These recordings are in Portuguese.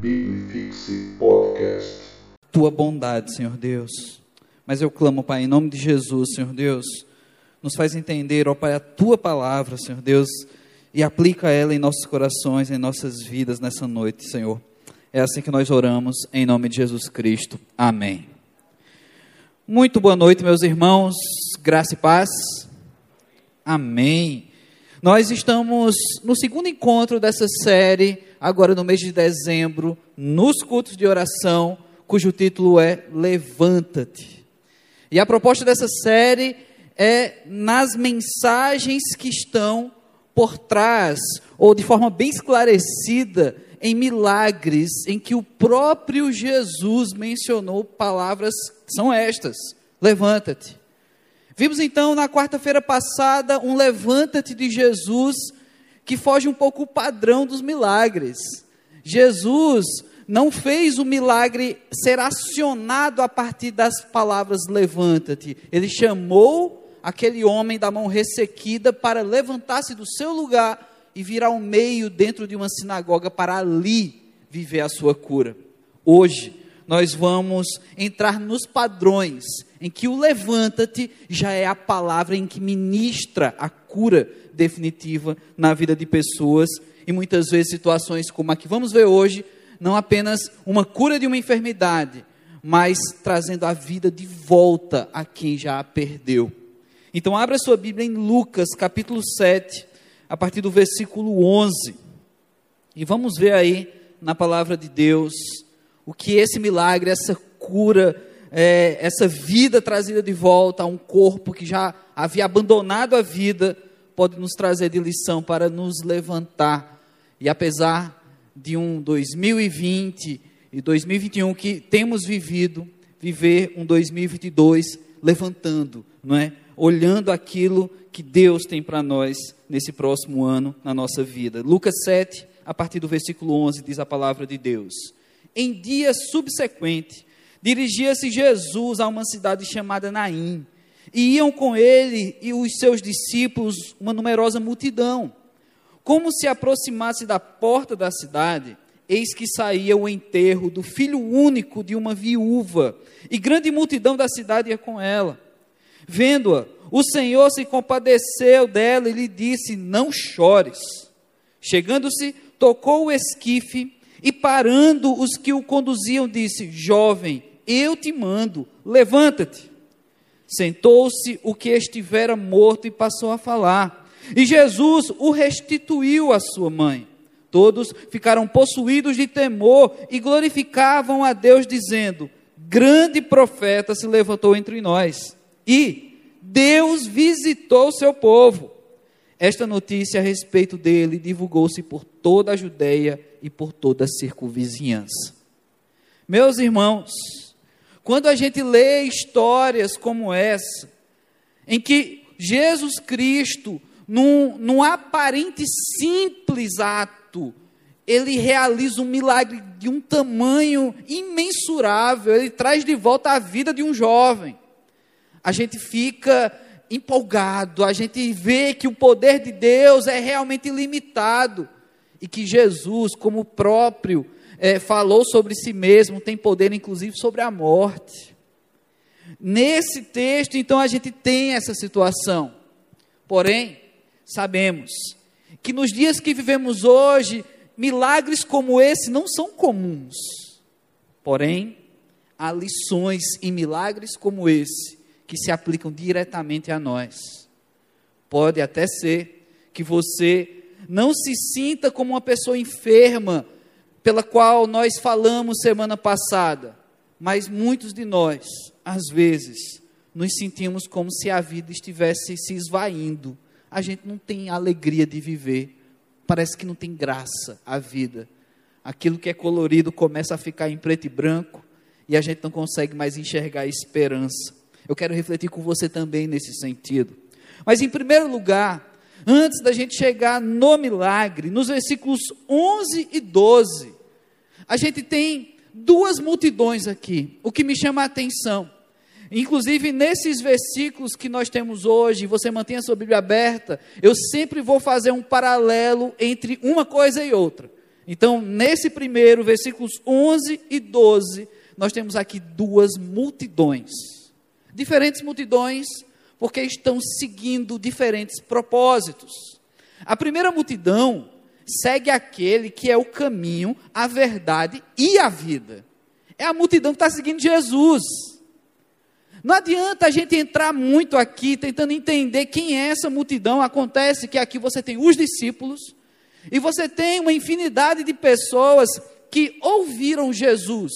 Bibifixe Podcast. tua bondade, Senhor Deus. Mas eu clamo, Pai, em nome de Jesus, Senhor Deus, nos faz entender, ó Pai, a tua palavra, Senhor Deus, e aplica ela em nossos corações, em nossas vidas nessa noite, Senhor. É assim que nós oramos, em nome de Jesus Cristo. Amém. Muito boa noite, meus irmãos, graça e paz. Amém. Nós estamos no segundo encontro dessa série, agora no mês de dezembro, nos cultos de oração, cujo título é Levanta-te. E a proposta dessa série é nas mensagens que estão por trás, ou de forma bem esclarecida, em milagres em que o próprio Jesus mencionou palavras que são estas: levanta-te. Vimos então na quarta-feira passada um levanta-te de Jesus que foge um pouco o padrão dos milagres. Jesus não fez o milagre ser acionado a partir das palavras levanta-te. Ele chamou aquele homem da mão ressequida para levantar-se do seu lugar e vir ao meio dentro de uma sinagoga para ali viver a sua cura. Hoje nós vamos entrar nos padrões em que o levanta-te já é a palavra em que ministra a cura definitiva na vida de pessoas e muitas vezes situações como a que vamos ver hoje, não apenas uma cura de uma enfermidade, mas trazendo a vida de volta a quem já a perdeu. Então abra sua Bíblia em Lucas, capítulo 7, a partir do versículo 11. E vamos ver aí na palavra de Deus o que esse milagre, essa cura, é, essa vida trazida de volta a um corpo que já havia abandonado a vida, pode nos trazer de lição para nos levantar. E apesar de um 2020 e 2021 que temos vivido, viver um 2022 levantando, não é? Olhando aquilo que Deus tem para nós nesse próximo ano na nossa vida. Lucas 7, a partir do versículo 11, diz a palavra de Deus. Em dia subsequente, dirigia-se Jesus a uma cidade chamada Naim, e iam com ele e os seus discípulos uma numerosa multidão. Como se aproximasse da porta da cidade, eis que saía o enterro do filho único de uma viúva, e grande multidão da cidade ia com ela. Vendo-a, o Senhor se compadeceu dela e lhe disse: Não chores. Chegando-se, tocou o esquife e, parando os que o conduziam, disse: Jovem, eu te mando, levanta-te. Sentou-se o que estivera morto e passou a falar. E Jesus o restituiu à sua mãe. Todos ficaram possuídos de temor e glorificavam a Deus, dizendo: Grande profeta se levantou entre nós. E Deus visitou o seu povo. Esta notícia a respeito dele divulgou-se por toda a Judéia e por toda a circunvizinhança. Meus irmãos, quando a gente lê histórias como essa, em que Jesus Cristo, num, num aparente simples ato, ele realiza um milagre de um tamanho imensurável, ele traz de volta a vida de um jovem. A gente fica empolgado, a gente vê que o poder de Deus é realmente ilimitado e que Jesus, como próprio é, falou sobre si mesmo, tem poder inclusive sobre a morte. Nesse texto, então, a gente tem essa situação. Porém, sabemos que nos dias que vivemos hoje, milagres como esse não são comuns. Porém, há lições em milagres como esse que se aplicam diretamente a nós. Pode até ser que você não se sinta como uma pessoa enferma, pela qual nós falamos semana passada, mas muitos de nós, às vezes, nos sentimos como se a vida estivesse se esvaindo. A gente não tem alegria de viver, parece que não tem graça a vida. Aquilo que é colorido começa a ficar em preto e branco e a gente não consegue mais enxergar a esperança. Eu quero refletir com você também nesse sentido. Mas, em primeiro lugar, antes da gente chegar no milagre, nos versículos 11 e 12, a gente tem duas multidões aqui, o que me chama a atenção. Inclusive, nesses versículos que nós temos hoje, você mantém a sua Bíblia aberta, eu sempre vou fazer um paralelo entre uma coisa e outra. Então, nesse primeiro, versículos 11 e 12, nós temos aqui duas multidões. Diferentes multidões, porque estão seguindo diferentes propósitos. A primeira multidão segue aquele que é o caminho, a verdade e a vida. É a multidão que está seguindo Jesus. Não adianta a gente entrar muito aqui tentando entender quem é essa multidão. Acontece que aqui você tem os discípulos e você tem uma infinidade de pessoas que ouviram Jesus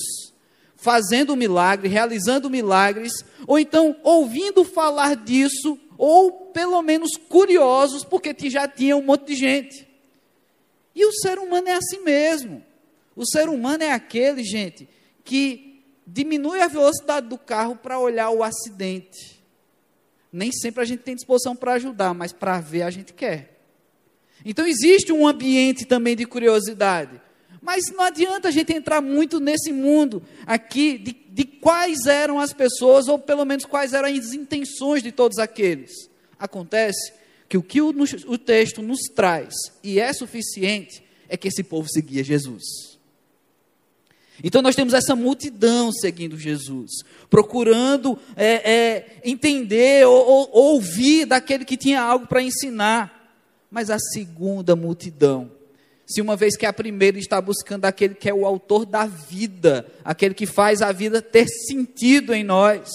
fazendo milagre, realizando milagres, ou então ouvindo falar disso, ou pelo menos curiosos, porque já tinha um monte de gente. E o ser humano é assim mesmo. O ser humano é aquele, gente, que diminui a velocidade do carro para olhar o acidente. Nem sempre a gente tem disposição para ajudar, mas para ver a gente quer. Então existe um ambiente também de curiosidade. Mas não adianta a gente entrar muito nesse mundo aqui de, de quais eram as pessoas, ou pelo menos quais eram as intenções de todos aqueles. Acontece que o que o, o texto nos traz, e é suficiente, é que esse povo seguia Jesus. Então nós temos essa multidão seguindo Jesus, procurando é, é, entender ou, ou, ouvir daquele que tinha algo para ensinar. Mas a segunda multidão, se uma vez que a primeira está buscando aquele que é o autor da vida, aquele que faz a vida ter sentido em nós,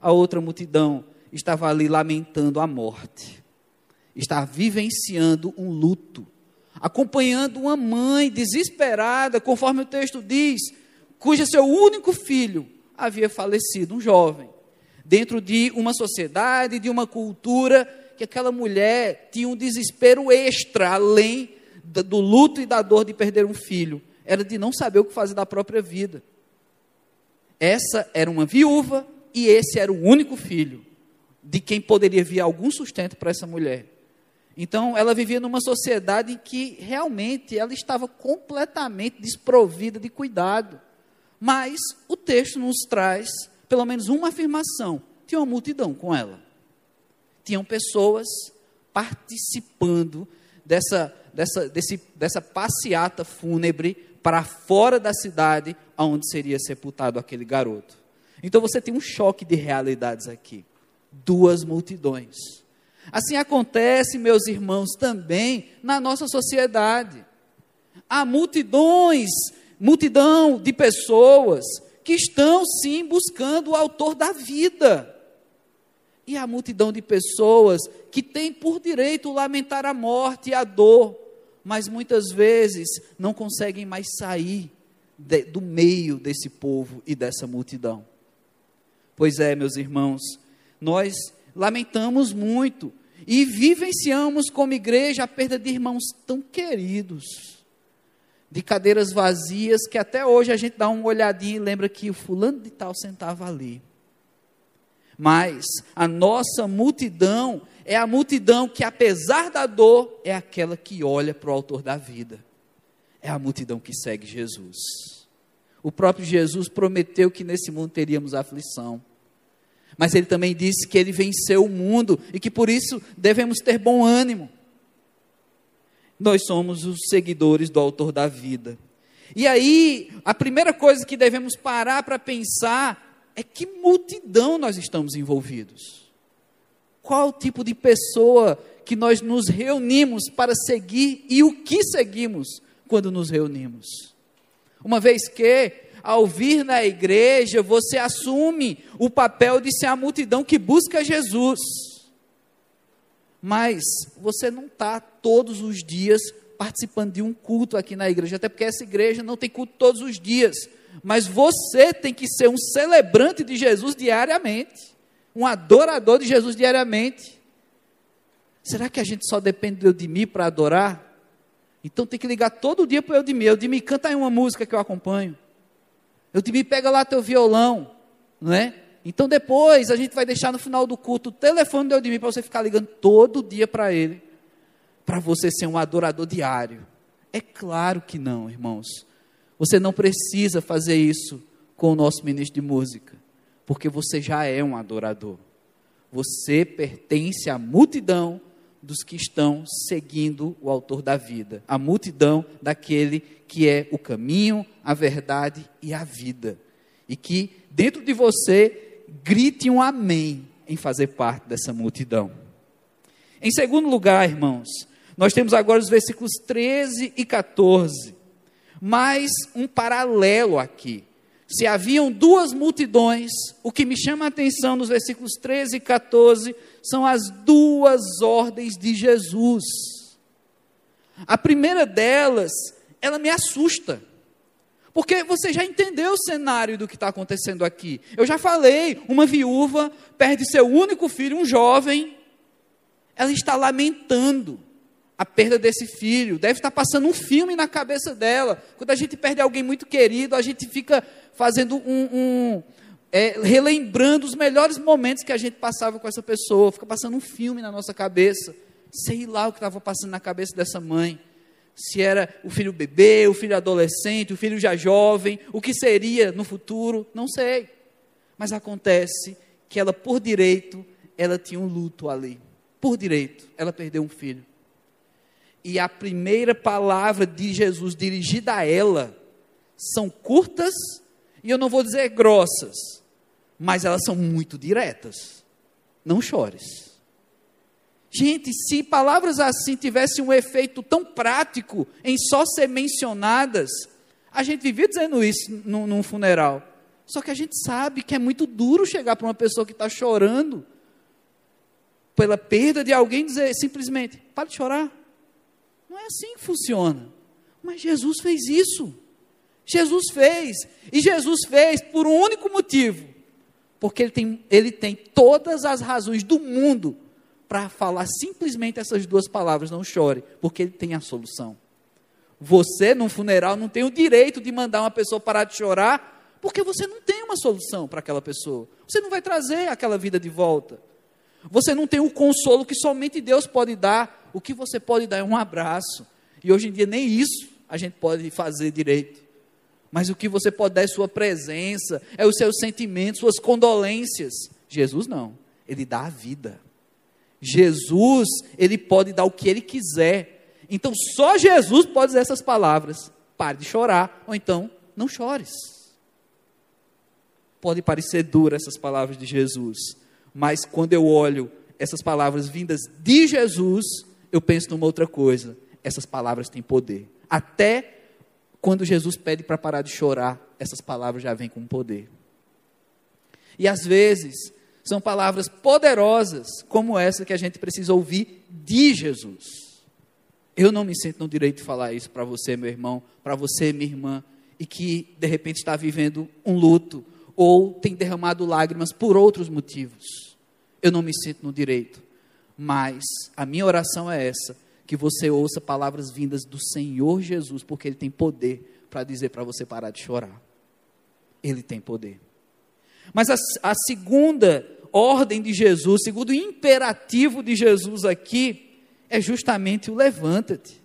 a outra multidão estava ali lamentando a morte, está vivenciando um luto, acompanhando uma mãe desesperada, conforme o texto diz, cujo seu único filho havia falecido, um jovem, dentro de uma sociedade, de uma cultura que aquela mulher tinha um desespero extra, além do luto e da dor de perder um filho, era de não saber o que fazer da própria vida. Essa era uma viúva e esse era o único filho de quem poderia vir algum sustento para essa mulher. Então, ela vivia numa sociedade em que realmente ela estava completamente desprovida de cuidado. Mas o texto nos traz pelo menos uma afirmação: tinha uma multidão com ela. Tinham pessoas participando dessa dessa, desse, dessa passeata fúnebre para fora da cidade onde seria sepultado aquele garoto. Então você tem um choque de realidades aqui. Duas multidões. Assim acontece, meus irmãos, também na nossa sociedade. Há multidões, multidão de pessoas que estão sim buscando o autor da vida. E a multidão de pessoas que tem por direito lamentar a morte e a dor, mas muitas vezes não conseguem mais sair de, do meio desse povo e dessa multidão. Pois é, meus irmãos, nós lamentamos muito e vivenciamos como igreja a perda de irmãos tão queridos, de cadeiras vazias, que até hoje a gente dá uma olhadinha e lembra que o fulano de tal sentava ali. Mas a nossa multidão é a multidão que, apesar da dor, é aquela que olha para o Autor da vida. É a multidão que segue Jesus. O próprio Jesus prometeu que nesse mundo teríamos aflição. Mas ele também disse que ele venceu o mundo e que por isso devemos ter bom ânimo. Nós somos os seguidores do Autor da vida. E aí, a primeira coisa que devemos parar para pensar é que multidão nós estamos envolvidos. Qual tipo de pessoa que nós nos reunimos para seguir e o que seguimos quando nos reunimos? Uma vez que, ao vir na igreja, você assume o papel de ser a multidão que busca Jesus. Mas você não está todos os dias participando de um culto aqui na igreja, até porque essa igreja não tem culto todos os dias. Mas você tem que ser um celebrante de Jesus diariamente um adorador de Jesus diariamente. Será que a gente só depende do Eudimir para adorar? Então tem que ligar todo dia para o Eudimir. Eudimir, canta aí uma música que eu acompanho. Eudimir, pega lá teu violão, não é? Então depois a gente vai deixar no final do culto o telefone do Eudimir para você ficar ligando todo dia para ele, para você ser um adorador diário. É claro que não, irmãos. Você não precisa fazer isso com o nosso ministro de música porque você já é um adorador. Você pertence à multidão dos que estão seguindo o autor da vida, a multidão daquele que é o caminho, a verdade e a vida. E que dentro de você grite um amém em fazer parte dessa multidão. Em segundo lugar, irmãos, nós temos agora os versículos 13 e 14, mais um paralelo aqui. Se haviam duas multidões, o que me chama a atenção nos versículos 13 e 14 são as duas ordens de Jesus. A primeira delas, ela me assusta. Porque você já entendeu o cenário do que está acontecendo aqui. Eu já falei: uma viúva perde seu único filho, um jovem. Ela está lamentando a perda desse filho. Deve estar passando um filme na cabeça dela. Quando a gente perde alguém muito querido, a gente fica fazendo um. É, relembrando os melhores momentos que a gente passava com essa pessoa. Fica passando um filme na nossa cabeça. Sei lá o que estava passando na cabeça dessa mãe. Se era o filho bebê, o filho adolescente, o filho já jovem, o que seria no futuro, não sei. Mas acontece que ela, por direito, ela tinha um luto ali. Por direito, ela perdeu um filho e a primeira palavra de Jesus dirigida a ela são curtas e eu não vou dizer grossas, mas elas são muito diretas. Não chores. Gente, se palavras assim tivessem um efeito tão prático em só ser mencionadas, a gente vivia dizendo isso num, num funeral. Só que a gente sabe que é muito duro chegar para uma pessoa que está chorando pela perda de alguém e dizer simplesmente: para de chorar não é assim que funciona. Mas Jesus fez isso. Jesus fez. E Jesus fez por um único motivo. Porque ele tem, ele tem todas as razões do mundo para falar simplesmente essas duas palavras: não chore, porque ele tem a solução. Você, num funeral, não tem o direito de mandar uma pessoa parar de chorar, porque você não tem uma solução para aquela pessoa. Você não vai trazer aquela vida de volta. Você não tem o consolo que somente Deus pode dar o que você pode dar é um abraço. E hoje em dia nem isso a gente pode fazer direito. Mas o que você pode dar é sua presença, é os seus sentimentos, suas condolências. Jesus não, ele dá a vida. Jesus, ele pode dar o que ele quiser. Então só Jesus pode dizer essas palavras. Pare de chorar, ou então não chores. Pode parecer dura essas palavras de Jesus, mas quando eu olho essas palavras vindas de Jesus, eu penso numa outra coisa. Essas palavras têm poder. Até quando Jesus pede para parar de chorar, essas palavras já vêm com poder. E às vezes, são palavras poderosas, como essa que a gente precisa ouvir de Jesus. Eu não me sinto no direito de falar isso para você, meu irmão, para você, minha irmã, e que de repente está vivendo um luto ou tem derramado lágrimas por outros motivos. Eu não me sinto no direito. Mas a minha oração é essa: que você ouça palavras vindas do Senhor Jesus, porque Ele tem poder para dizer para você parar de chorar. Ele tem poder. Mas a, a segunda ordem de Jesus, segundo o imperativo de Jesus aqui, é justamente o levanta-te.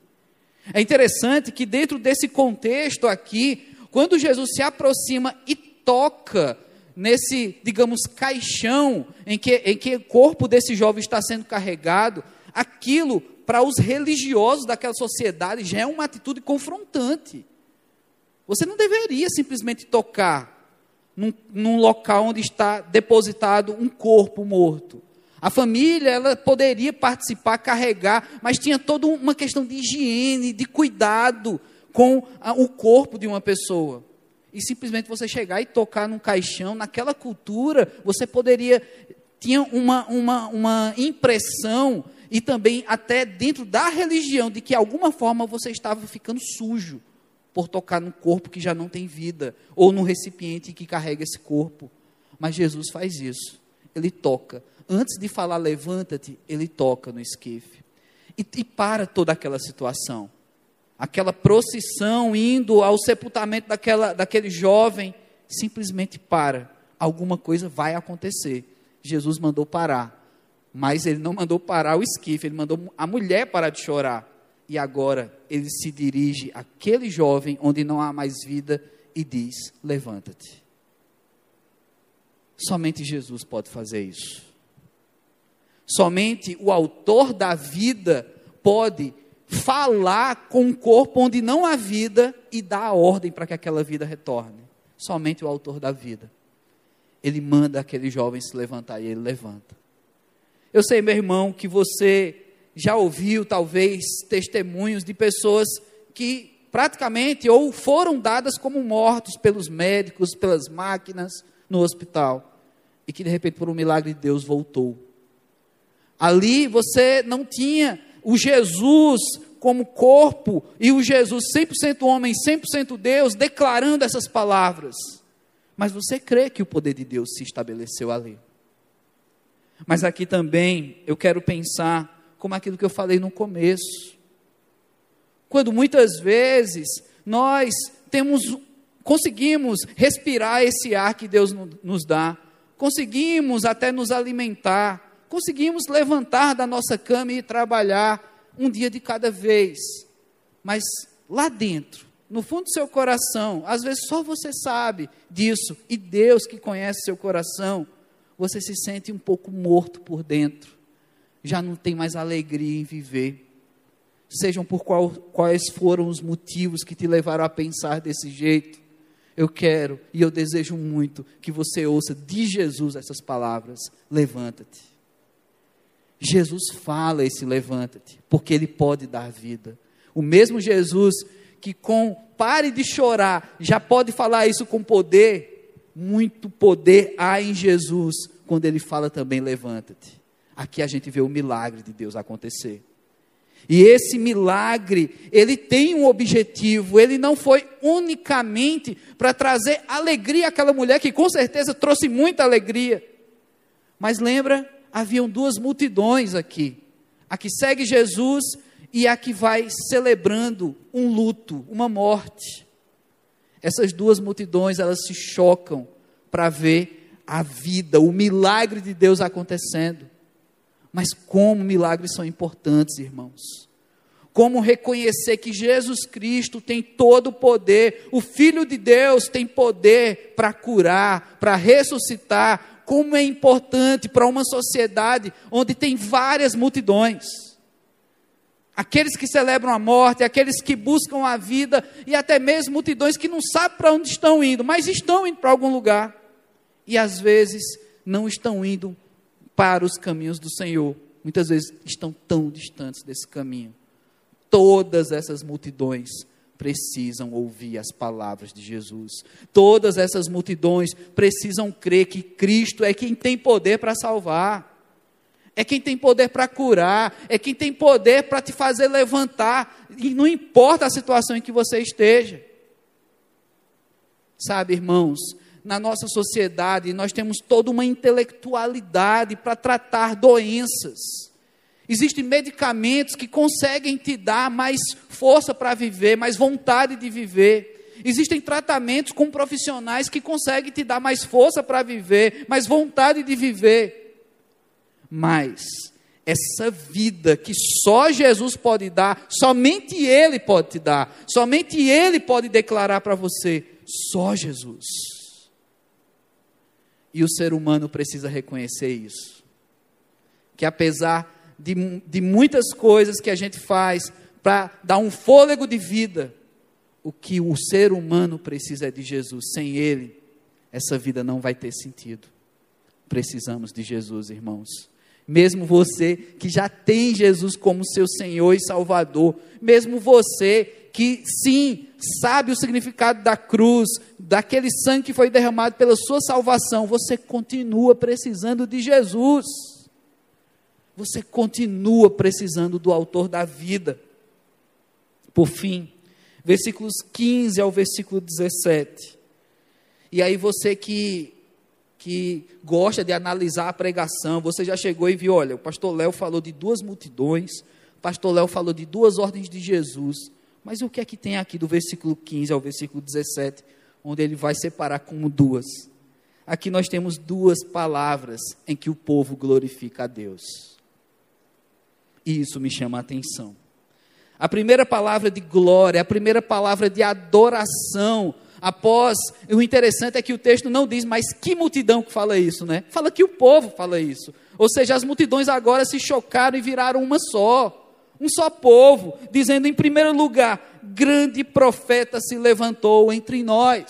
É interessante que dentro desse contexto aqui, quando Jesus se aproxima e toca nesse, digamos, caixão em que, em que o corpo desse jovem está sendo carregado, aquilo, para os religiosos daquela sociedade, já é uma atitude confrontante. Você não deveria simplesmente tocar num, num local onde está depositado um corpo morto. A família, ela poderia participar, carregar, mas tinha toda uma questão de higiene, de cuidado com a, o corpo de uma pessoa e simplesmente você chegar e tocar num caixão, naquela cultura, você poderia tinha uma, uma, uma impressão e também até dentro da religião de que alguma forma você estava ficando sujo por tocar num corpo que já não tem vida ou num recipiente que carrega esse corpo. Mas Jesus faz isso. Ele toca. Antes de falar levanta-te, ele toca no esquife. E, e para toda aquela situação aquela procissão indo ao sepultamento daquela, daquele jovem, simplesmente para. Alguma coisa vai acontecer. Jesus mandou parar. Mas ele não mandou parar o esquife, ele mandou a mulher parar de chorar. E agora ele se dirige àquele jovem onde não há mais vida e diz: Levanta-te. Somente Jesus pode fazer isso. Somente o autor da vida pode falar com um corpo onde não há vida e dar a ordem para que aquela vida retorne. Somente o autor da vida. Ele manda aquele jovem se levantar e ele levanta. Eu sei, meu irmão, que você já ouviu talvez testemunhos de pessoas que praticamente ou foram dadas como mortos pelos médicos, pelas máquinas no hospital e que de repente por um milagre de Deus voltou. Ali você não tinha o Jesus como corpo e o Jesus 100% homem, 100% Deus, declarando essas palavras. Mas você crê que o poder de Deus se estabeleceu ali. Mas aqui também eu quero pensar como aquilo que eu falei no começo. Quando muitas vezes nós temos conseguimos respirar esse ar que Deus nos dá, conseguimos até nos alimentar, conseguimos levantar da nossa cama e trabalhar um dia de cada vez. Mas lá dentro, no fundo do seu coração, às vezes só você sabe disso, e Deus que conhece seu coração, você se sente um pouco morto por dentro, já não tem mais alegria em viver. Sejam por qual, quais foram os motivos que te levaram a pensar desse jeito, eu quero e eu desejo muito que você ouça de Jesus essas palavras: levanta-te. Jesus fala esse levanta-te, porque ele pode dar vida. O mesmo Jesus que com pare de chorar já pode falar isso com poder, muito poder há em Jesus quando ele fala também levanta-te. Aqui a gente vê o milagre de Deus acontecer. E esse milagre, ele tem um objetivo, ele não foi unicamente para trazer alegria àquela mulher, que com certeza trouxe muita alegria. Mas lembra, haviam duas multidões aqui: a que segue Jesus e a que vai celebrando um luto, uma morte. Essas duas multidões, elas se chocam para ver a vida, o milagre de Deus acontecendo. Mas como milagres são importantes, irmãos. Como reconhecer que Jesus Cristo tem todo o poder, o Filho de Deus tem poder para curar, para ressuscitar. Como é importante para uma sociedade onde tem várias multidões. Aqueles que celebram a morte, aqueles que buscam a vida, e até mesmo multidões que não sabem para onde estão indo, mas estão indo para algum lugar. E às vezes não estão indo para os caminhos do Senhor. Muitas vezes estão tão distantes desse caminho. Todas essas multidões precisam ouvir as palavras de Jesus. Todas essas multidões precisam crer que Cristo é quem tem poder para salvar. É quem tem poder para curar, é quem tem poder para te fazer levantar, e não importa a situação em que você esteja. Sabe, irmãos, na nossa sociedade, nós temos toda uma intelectualidade para tratar doenças. Existem medicamentos que conseguem te dar mais força para viver, mais vontade de viver. Existem tratamentos com profissionais que conseguem te dar mais força para viver, mais vontade de viver. Mas essa vida que só Jesus pode dar, somente Ele pode te dar, somente Ele pode declarar para você, só Jesus. E o ser humano precisa reconhecer isso. Que apesar de, de muitas coisas que a gente faz para dar um fôlego de vida, o que o ser humano precisa é de Jesus. Sem Ele, essa vida não vai ter sentido. Precisamos de Jesus, irmãos. Mesmo você que já tem Jesus como seu Senhor e Salvador, mesmo você que sim, sabe o significado da cruz, daquele sangue que foi derramado pela sua salvação, você continua precisando de Jesus. Você continua precisando do autor da vida. Por fim, versículos 15 ao versículo 17. E aí você que que gosta de analisar a pregação, você já chegou e viu, olha, o pastor Léo falou de duas multidões, o pastor Léo falou de duas ordens de Jesus. Mas o que é que tem aqui do versículo 15 ao versículo 17, onde ele vai separar como duas? Aqui nós temos duas palavras em que o povo glorifica a Deus. E isso me chama a atenção. A primeira palavra de glória, a primeira palavra de adoração, após, o interessante é que o texto não diz, mas que multidão que fala isso, né? Fala que o povo fala isso. Ou seja, as multidões agora se chocaram e viraram uma só, um só povo, dizendo em primeiro lugar: grande profeta se levantou entre nós.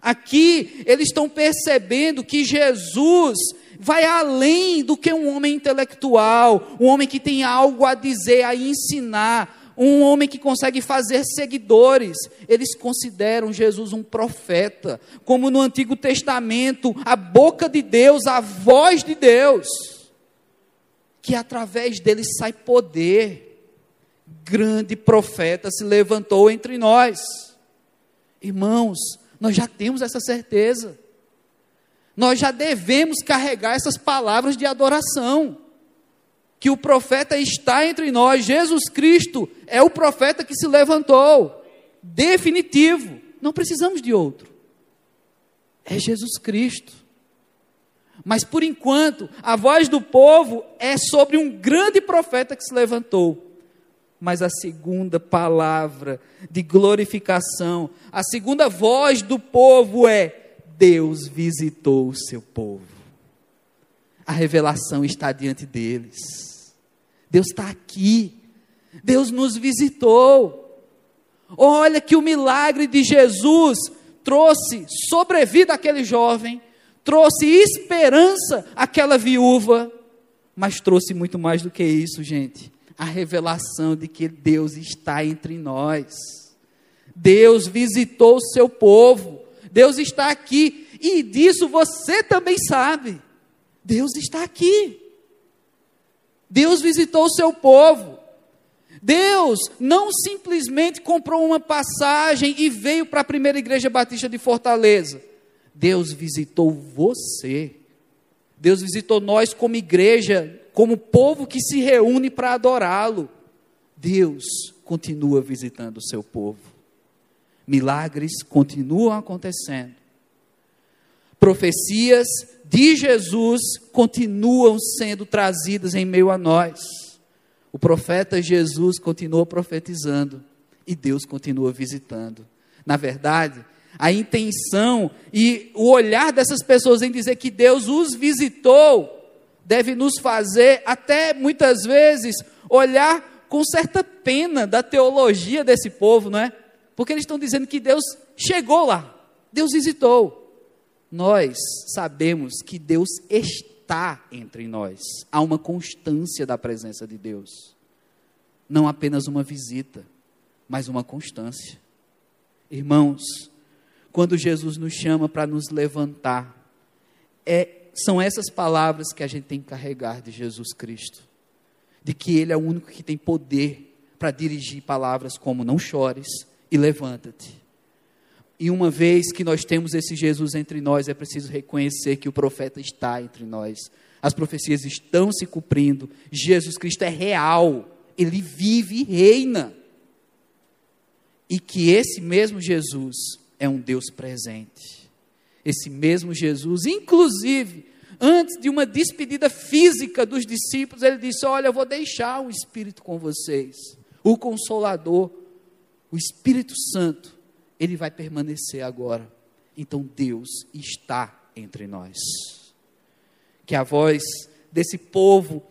Aqui eles estão percebendo que Jesus vai além do que um homem intelectual, um homem que tem algo a dizer, a ensinar, um homem que consegue fazer seguidores. Eles consideram Jesus um profeta, como no Antigo Testamento, a boca de Deus, a voz de Deus, que através dele sai poder. Grande profeta se levantou entre nós. Irmãos, nós já temos essa certeza. Nós já devemos carregar essas palavras de adoração que o profeta está entre nós. Jesus Cristo é o profeta que se levantou. Definitivo. Não precisamos de outro. É Jesus Cristo. Mas por enquanto, a voz do povo é sobre um grande profeta que se levantou. Mas a segunda palavra de glorificação, a segunda voz do povo é: Deus visitou o seu povo. A revelação está diante deles. Deus está aqui. Deus nos visitou. Olha que o milagre de Jesus trouxe sobrevida àquele jovem, trouxe esperança àquela viúva, mas trouxe muito mais do que isso, gente. A revelação de que Deus está entre nós. Deus visitou o seu povo. Deus está aqui. E disso você também sabe. Deus está aqui. Deus visitou o seu povo. Deus não simplesmente comprou uma passagem e veio para a primeira igreja batista de Fortaleza. Deus visitou você. Deus visitou nós como igreja, como povo que se reúne para adorá-lo. Deus continua visitando o seu povo. Milagres continuam acontecendo. Profecias de Jesus continuam sendo trazidas em meio a nós. O profeta Jesus continua profetizando e Deus continua visitando. Na verdade, a intenção e o olhar dessas pessoas em dizer que Deus os visitou deve nos fazer, até muitas vezes, olhar com certa pena da teologia desse povo, não é? Porque eles estão dizendo que Deus chegou lá, Deus visitou nós sabemos que Deus está entre nós. Há uma constância da presença de Deus. Não apenas uma visita, mas uma constância. Irmãos, quando Jesus nos chama para nos levantar, é, são essas palavras que a gente tem que carregar de Jesus Cristo. De que Ele é o único que tem poder para dirigir palavras como não chores e levanta-te. E uma vez que nós temos esse Jesus entre nós, é preciso reconhecer que o profeta está entre nós. As profecias estão se cumprindo. Jesus Cristo é real. Ele vive e reina. E que esse mesmo Jesus é um Deus presente. Esse mesmo Jesus, inclusive, antes de uma despedida física dos discípulos, ele disse: Olha, eu vou deixar o Espírito com vocês, o Consolador, o Espírito Santo ele vai permanecer agora. Então Deus está entre nós. Que a voz desse povo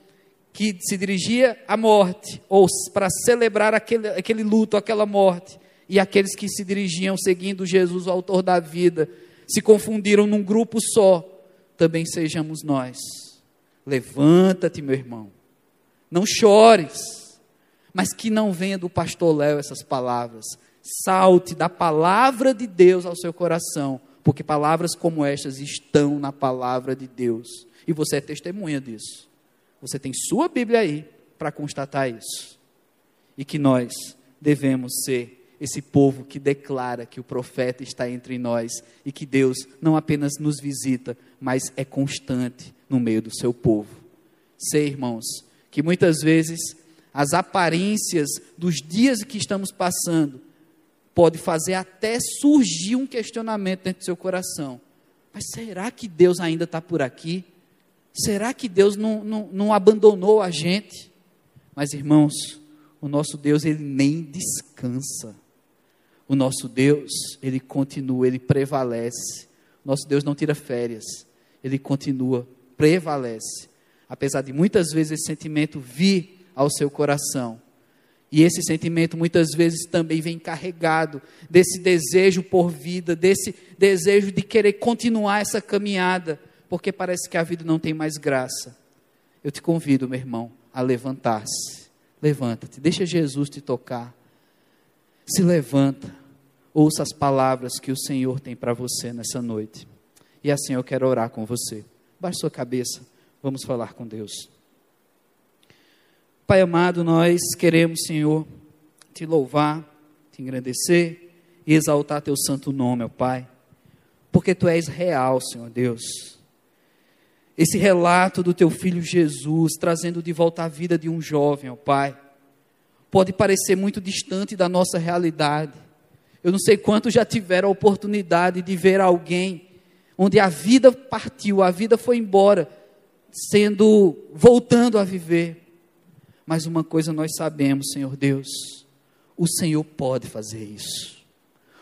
que se dirigia à morte, ou para celebrar aquele, aquele luto, aquela morte, e aqueles que se dirigiam seguindo Jesus, o autor da vida, se confundiram num grupo só, também sejamos nós. Levanta-te, meu irmão, não chores, mas que não venha do pastor Léo essas palavras, salte da palavra de Deus ao seu coração, porque palavras como estas estão na palavra de Deus. E você é testemunha disso. Você tem sua Bíblia aí para constatar isso. E que nós devemos ser esse povo que declara que o profeta está entre nós e que Deus não apenas nos visita, mas é constante no meio do seu povo. Sei, irmãos, que muitas vezes as aparências dos dias que estamos passando pode fazer até surgir um questionamento dentro do seu coração. Mas será que Deus ainda está por aqui? Será que Deus não, não, não abandonou a gente? Mas, irmãos, o nosso Deus, ele nem descansa. O nosso Deus, ele continua, ele prevalece. Nosso Deus não tira férias, ele continua, prevalece. Apesar de muitas vezes esse sentimento vir ao seu coração, e esse sentimento muitas vezes também vem carregado desse desejo por vida, desse desejo de querer continuar essa caminhada, porque parece que a vida não tem mais graça. Eu te convido, meu irmão, a levantar-se. Levanta-te, deixa Jesus te tocar. Se levanta, ouça as palavras que o Senhor tem para você nessa noite. E assim eu quero orar com você. Baixe sua cabeça, vamos falar com Deus. Pai amado, nós queremos, Senhor, te louvar, te engrandecer e exaltar teu santo nome, ó Pai, porque tu és real, Senhor Deus. Esse relato do teu filho Jesus, trazendo de volta a vida de um jovem, ó Pai, pode parecer muito distante da nossa realidade. Eu não sei quantos já tiveram a oportunidade de ver alguém onde a vida partiu, a vida foi embora, sendo voltando a viver. Mas uma coisa nós sabemos, Senhor Deus, o Senhor pode fazer isso.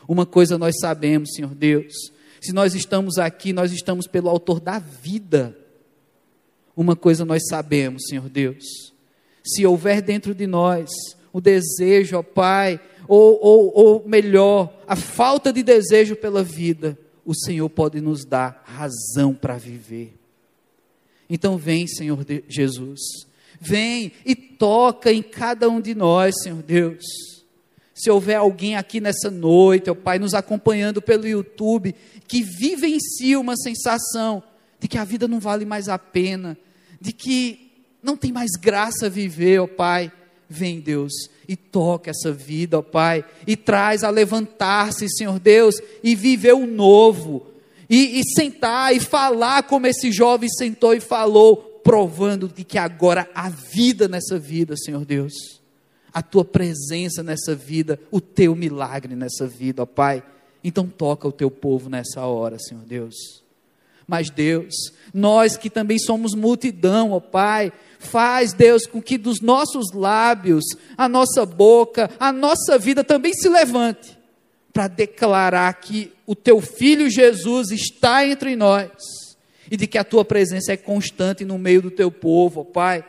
Uma coisa nós sabemos, Senhor Deus, se nós estamos aqui, nós estamos pelo autor da vida. Uma coisa nós sabemos, Senhor Deus, se houver dentro de nós o desejo, ó Pai, ou, ou, ou melhor, a falta de desejo pela vida, o Senhor pode nos dar razão para viver. Então vem, Senhor Jesus, Vem e toca em cada um de nós, Senhor Deus. Se houver alguém aqui nessa noite, ó Pai, nos acompanhando pelo YouTube, que vive em si uma sensação de que a vida não vale mais a pena, de que não tem mais graça viver, ó Pai, vem Deus e toca essa vida, ó Pai, e traz a levantar-se, Senhor Deus, e viver o novo, e, e sentar e falar como esse jovem sentou e falou, provando de que agora há vida nessa vida, Senhor Deus. A tua presença nessa vida, o teu milagre nessa vida, ó Pai. Então toca o teu povo nessa hora, Senhor Deus. Mas Deus, nós que também somos multidão, ó Pai, faz, Deus, com que dos nossos lábios, a nossa boca, a nossa vida também se levante para declarar que o teu filho Jesus está entre nós e de que a tua presença é constante no meio do teu povo, ó Pai.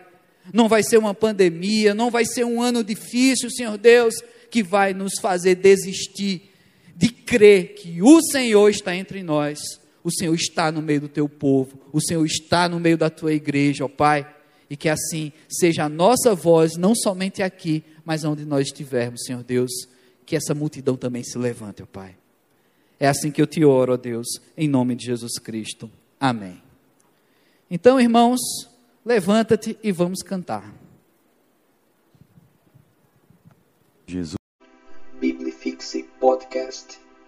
Não vai ser uma pandemia, não vai ser um ano difícil, Senhor Deus, que vai nos fazer desistir de crer que o Senhor está entre nós, o Senhor está no meio do teu povo, o Senhor está no meio da tua igreja, ó Pai, e que assim seja a nossa voz, não somente aqui, mas onde nós estivermos, Senhor Deus, que essa multidão também se levante, ó Pai. É assim que eu te oro, ó Deus, em nome de Jesus Cristo. Amém. Então, irmãos, levanta-te e vamos cantar. Jesus. Biblifixe Podcast.